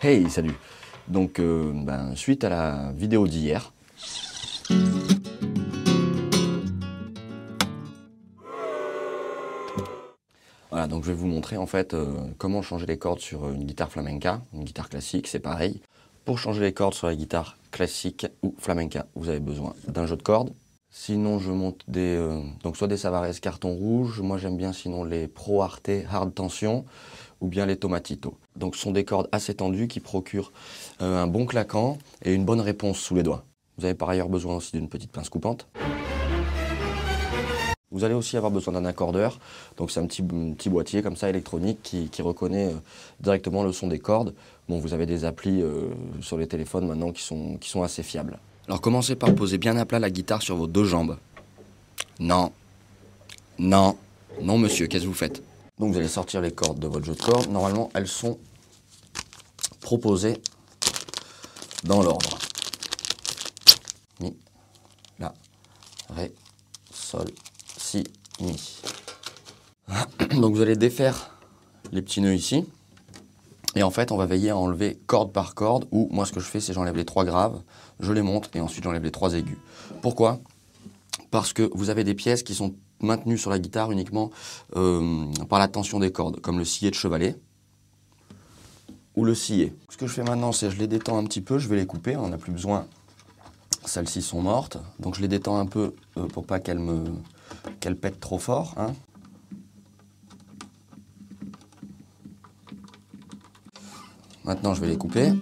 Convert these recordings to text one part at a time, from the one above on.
Hey, salut Donc, euh, ben, suite à la vidéo d'hier, Voilà, donc je vais vous montrer en fait euh, comment changer les cordes sur une guitare flamenca, une guitare classique, c'est pareil. Pour changer les cordes sur la guitare classique ou flamenca, vous avez besoin d'un jeu de cordes. Sinon, je monte des, euh, donc soit des Savares carton rouge, moi j'aime bien sinon les Pro Arte Hard Tension ou bien les Tomatito. Donc ce sont des cordes assez tendues qui procurent euh, un bon claquant et une bonne réponse sous les doigts. Vous avez par ailleurs besoin aussi d'une petite pince coupante. Vous allez aussi avoir besoin d'un accordeur. Donc c'est un petit, petit, boîtier comme ça électronique qui, reconnaît euh, directement le son des cordes. Bon, vous avez des applis euh, sur les téléphones maintenant qui sont, qui sont assez fiables. Alors commencez par poser bien à plat la guitare sur vos deux jambes. Non. Non. Non monsieur, qu'est-ce que vous faites? Donc vous allez sortir les cordes de votre jeu de cordes. Normalement, elles sont proposées dans l'ordre. Mi, La, Ré, Sol, si, mi. Donc vous allez défaire les petits nœuds ici. Et en fait, on va veiller à enlever corde par corde, ou moi ce que je fais, c'est j'enlève les trois graves, je les monte, et ensuite j'enlève les trois aigus. Pourquoi? Parce que vous avez des pièces qui sont maintenues sur la guitare uniquement euh, par la tension des cordes, comme le sillet de chevalet, ou le sillet. Ce que je fais maintenant, c'est je les détends un petit peu, je vais les couper, on n'a plus besoin. Celles-ci sont mortes, donc je les détends un peu euh, pour pas qu'elles me qu'elle pète trop fort. Hein. Maintenant, je vais les couper.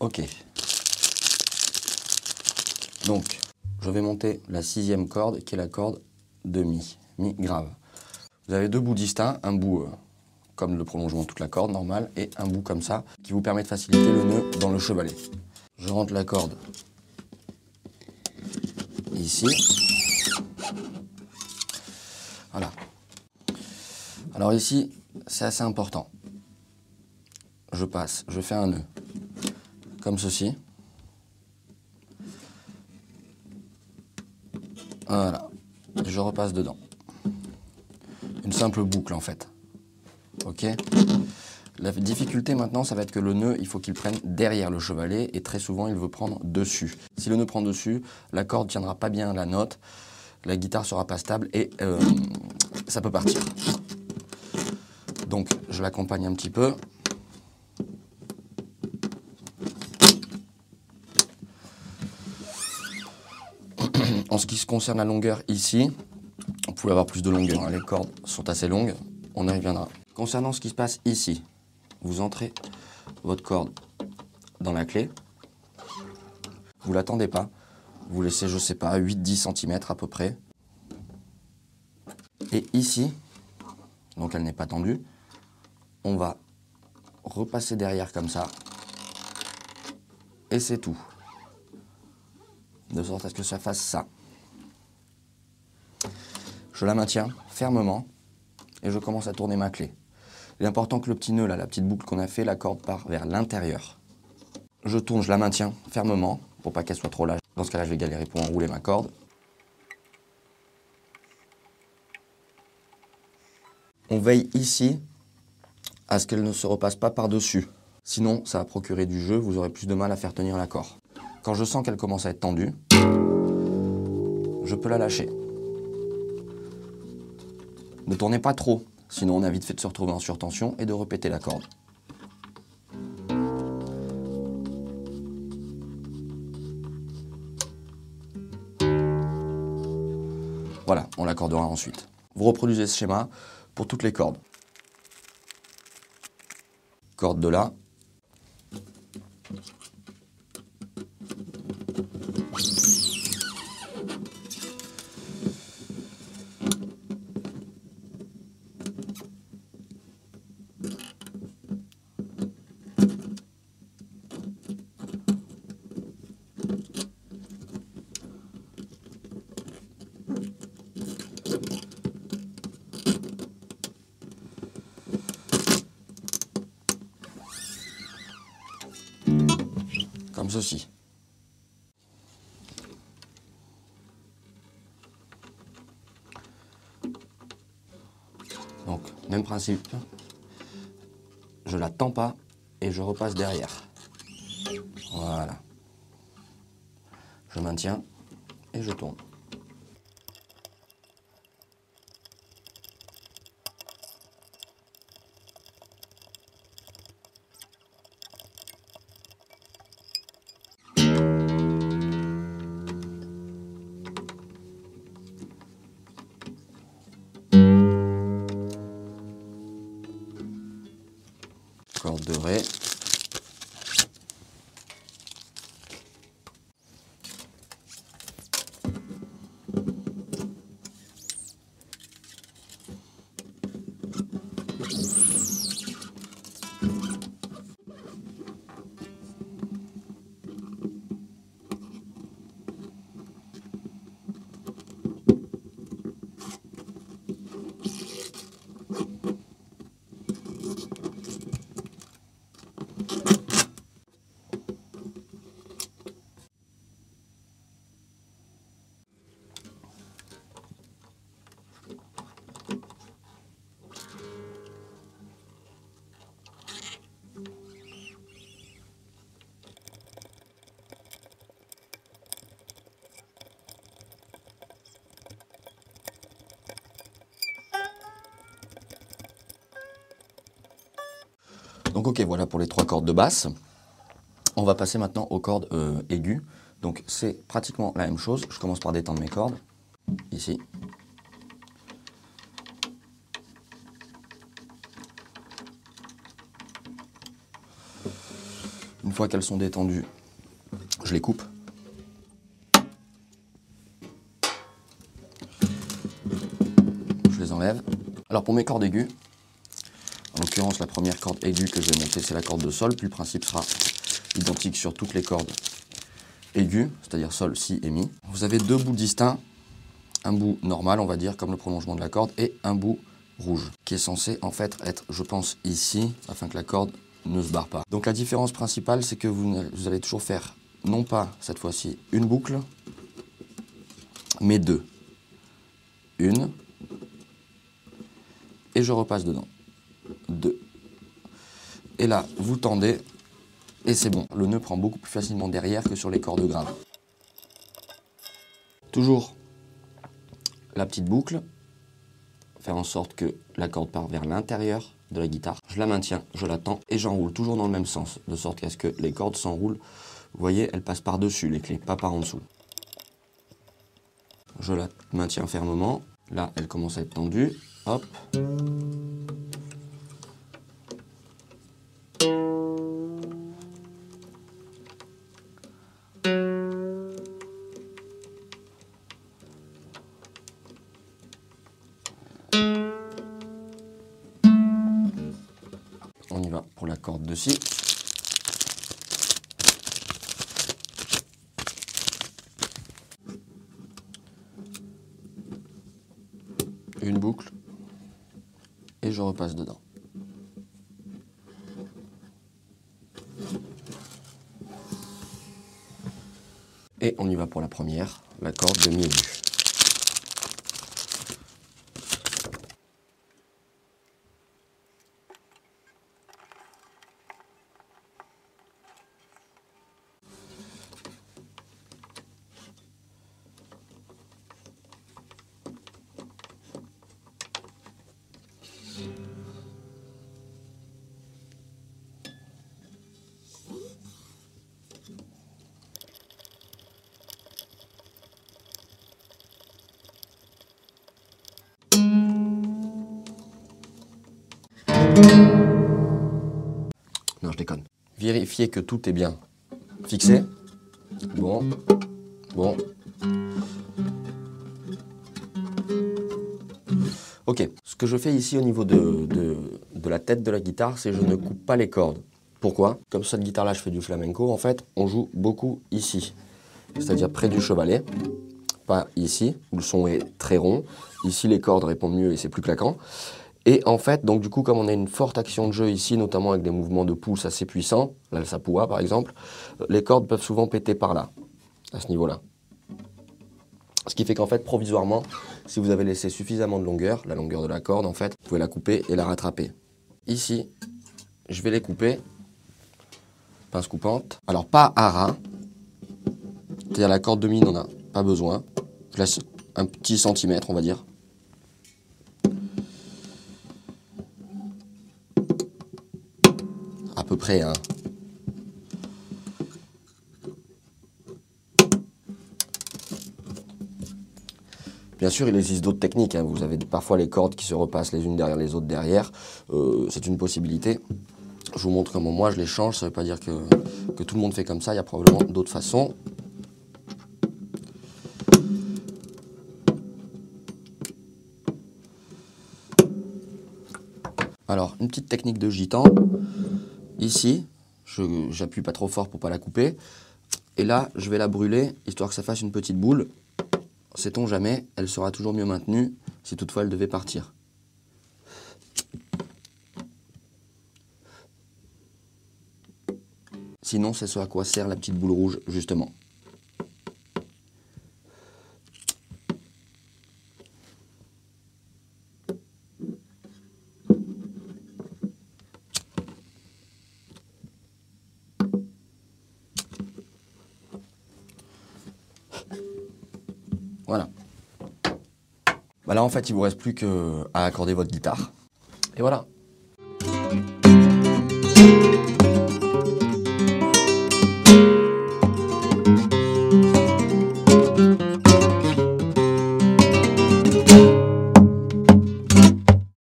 Ok. Donc, je vais monter la sixième corde, qui est la corde de Mi, Mi grave. Vous avez deux bouts distincts, un bout euh, comme le prolongement de toute la corde normale, et un bout comme ça, qui vous permet de faciliter le nœud dans le chevalet. Je rentre la corde ici. Voilà. Alors ici, c'est assez important. Je passe, je fais un nœud comme ceci. Voilà. je repasse dedans. Une simple boucle en fait. Ok La difficulté maintenant, ça va être que le nœud, il faut qu'il prenne derrière le chevalet et très souvent, il veut prendre dessus. Si le nœud prend dessus, la corde tiendra pas bien la note, la guitare sera pas stable et euh, ça peut partir. Donc, je l'accompagne un petit peu. En ce qui se concerne la longueur ici, vous pouvez avoir plus de longueur, hein. les cordes sont assez longues, on y reviendra. Concernant ce qui se passe ici, vous entrez votre corde dans la clé, vous l'attendez pas, vous laissez, je sais pas, 8-10 cm à peu près. Et ici, donc elle n'est pas tendue, on va repasser derrière comme ça, et c'est tout. De sorte à ce que ça fasse ça. Je la maintiens fermement et je commence à tourner ma clé. Il est important que le petit nœud, la petite boucle qu'on a fait, la corde part vers l'intérieur. Je tourne, je la maintiens fermement pour pas qu'elle soit trop lâche. Dans ce cas-là, je vais galérer pour enrouler ma corde. On veille ici à ce qu'elle ne se repasse pas par-dessus. Sinon, ça va procurer du jeu, vous aurez plus de mal à faire tenir l'accord. Quand je sens qu'elle commence à être tendue, je peux la lâcher. Ne tournez pas trop, sinon on a vite fait de se retrouver en surtension et de répéter la corde. Voilà, on l'accordera ensuite. Vous reproduisez ce schéma pour toutes les cordes. Corde de là, ceci. Donc, même principe. Je la tends pas et je repasse derrière. Voilà. Je maintiens et je tourne. De. Donc ok, voilà pour les trois cordes de basse. On va passer maintenant aux cordes euh, aiguës. Donc c'est pratiquement la même chose. Je commence par détendre mes cordes. Ici. Une fois qu'elles sont détendues, je les coupe. Je les enlève. Alors pour mes cordes aiguës, en l'occurrence, la première corde aiguë que je vais monter, c'est la corde de sol. Puis le principe sera identique sur toutes les cordes aiguës, c'est-à-dire sol, si et mi. Vous avez deux bouts distincts. Un bout normal, on va dire, comme le prolongement de la corde, et un bout rouge, qui est censé en fait être, je pense, ici, afin que la corde ne se barre pas. Donc la différence principale, c'est que vous, vous allez toujours faire, non pas cette fois-ci, une boucle, mais deux. Une, et je repasse dedans. 2. Et là, vous tendez et c'est bon. Le nœud prend beaucoup plus facilement derrière que sur les cordes graves. Toujours la petite boucle. Faire en sorte que la corde part vers l'intérieur de la guitare. Je la maintiens, je la tends et j'enroule toujours dans le même sens. De sorte qu'à ce que les cordes s'enroulent. Vous voyez, elles passent par-dessus les clés, pas par en dessous. Je la maintiens fermement. Là, elle commence à être tendue. Hop. La corde de si. Une boucle et je repasse dedans. Et on y va pour la première, la corde de Que tout est bien fixé. Bon. Bon. Ok. Ce que je fais ici au niveau de, de, la tête de la guitare, c'est je ne coupe pas les cordes. Pourquoi? Comme cette guitare-là, je fais du flamenco, en fait, on joue beaucoup ici. C'est-à-dire près du chevalet. Pas ici, où le son est très rond. Ici, les cordes répondent mieux et c'est plus claquant. Et en fait, donc du coup, comme on a une forte action de jeu ici, notamment avec des mouvements de pouce assez puissants, là le sapua par exemple, les cordes peuvent souvent péter par là, à ce niveau-là. Ce qui fait qu'en fait, provisoirement, si vous avez laissé suffisamment de longueur, la longueur de la corde en fait, vous pouvez la couper et la rattraper. Ici, je vais les couper, pince coupante. Alors pas à ras, c'est-à-dire la corde de mine, on n'a pas besoin. Je laisse un petit centimètre, on va dire. Près, hein. Bien sûr, il existe d'autres techniques. Hein. Vous avez parfois les cordes qui se repassent les unes derrière les autres derrière. Euh, c'est une possibilité. Je vous montre comment moi je les change. Ça ne veut pas dire que, que, tout le monde fait comme ça. Il y a probablement d'autres façons. Alors, une petite technique de gitan. Ici, j'appuie pas trop fort pour pas la couper. Et là, je vais la brûler, histoire que ça fasse une petite boule. Sait-on jamais, elle sera toujours mieux maintenue si toutefois elle devait partir. Sinon, c'est ce à quoi sert la petite boule rouge, justement. Voilà. Bah là, en fait, il vous reste plus qu'à accorder votre guitare. Et voilà.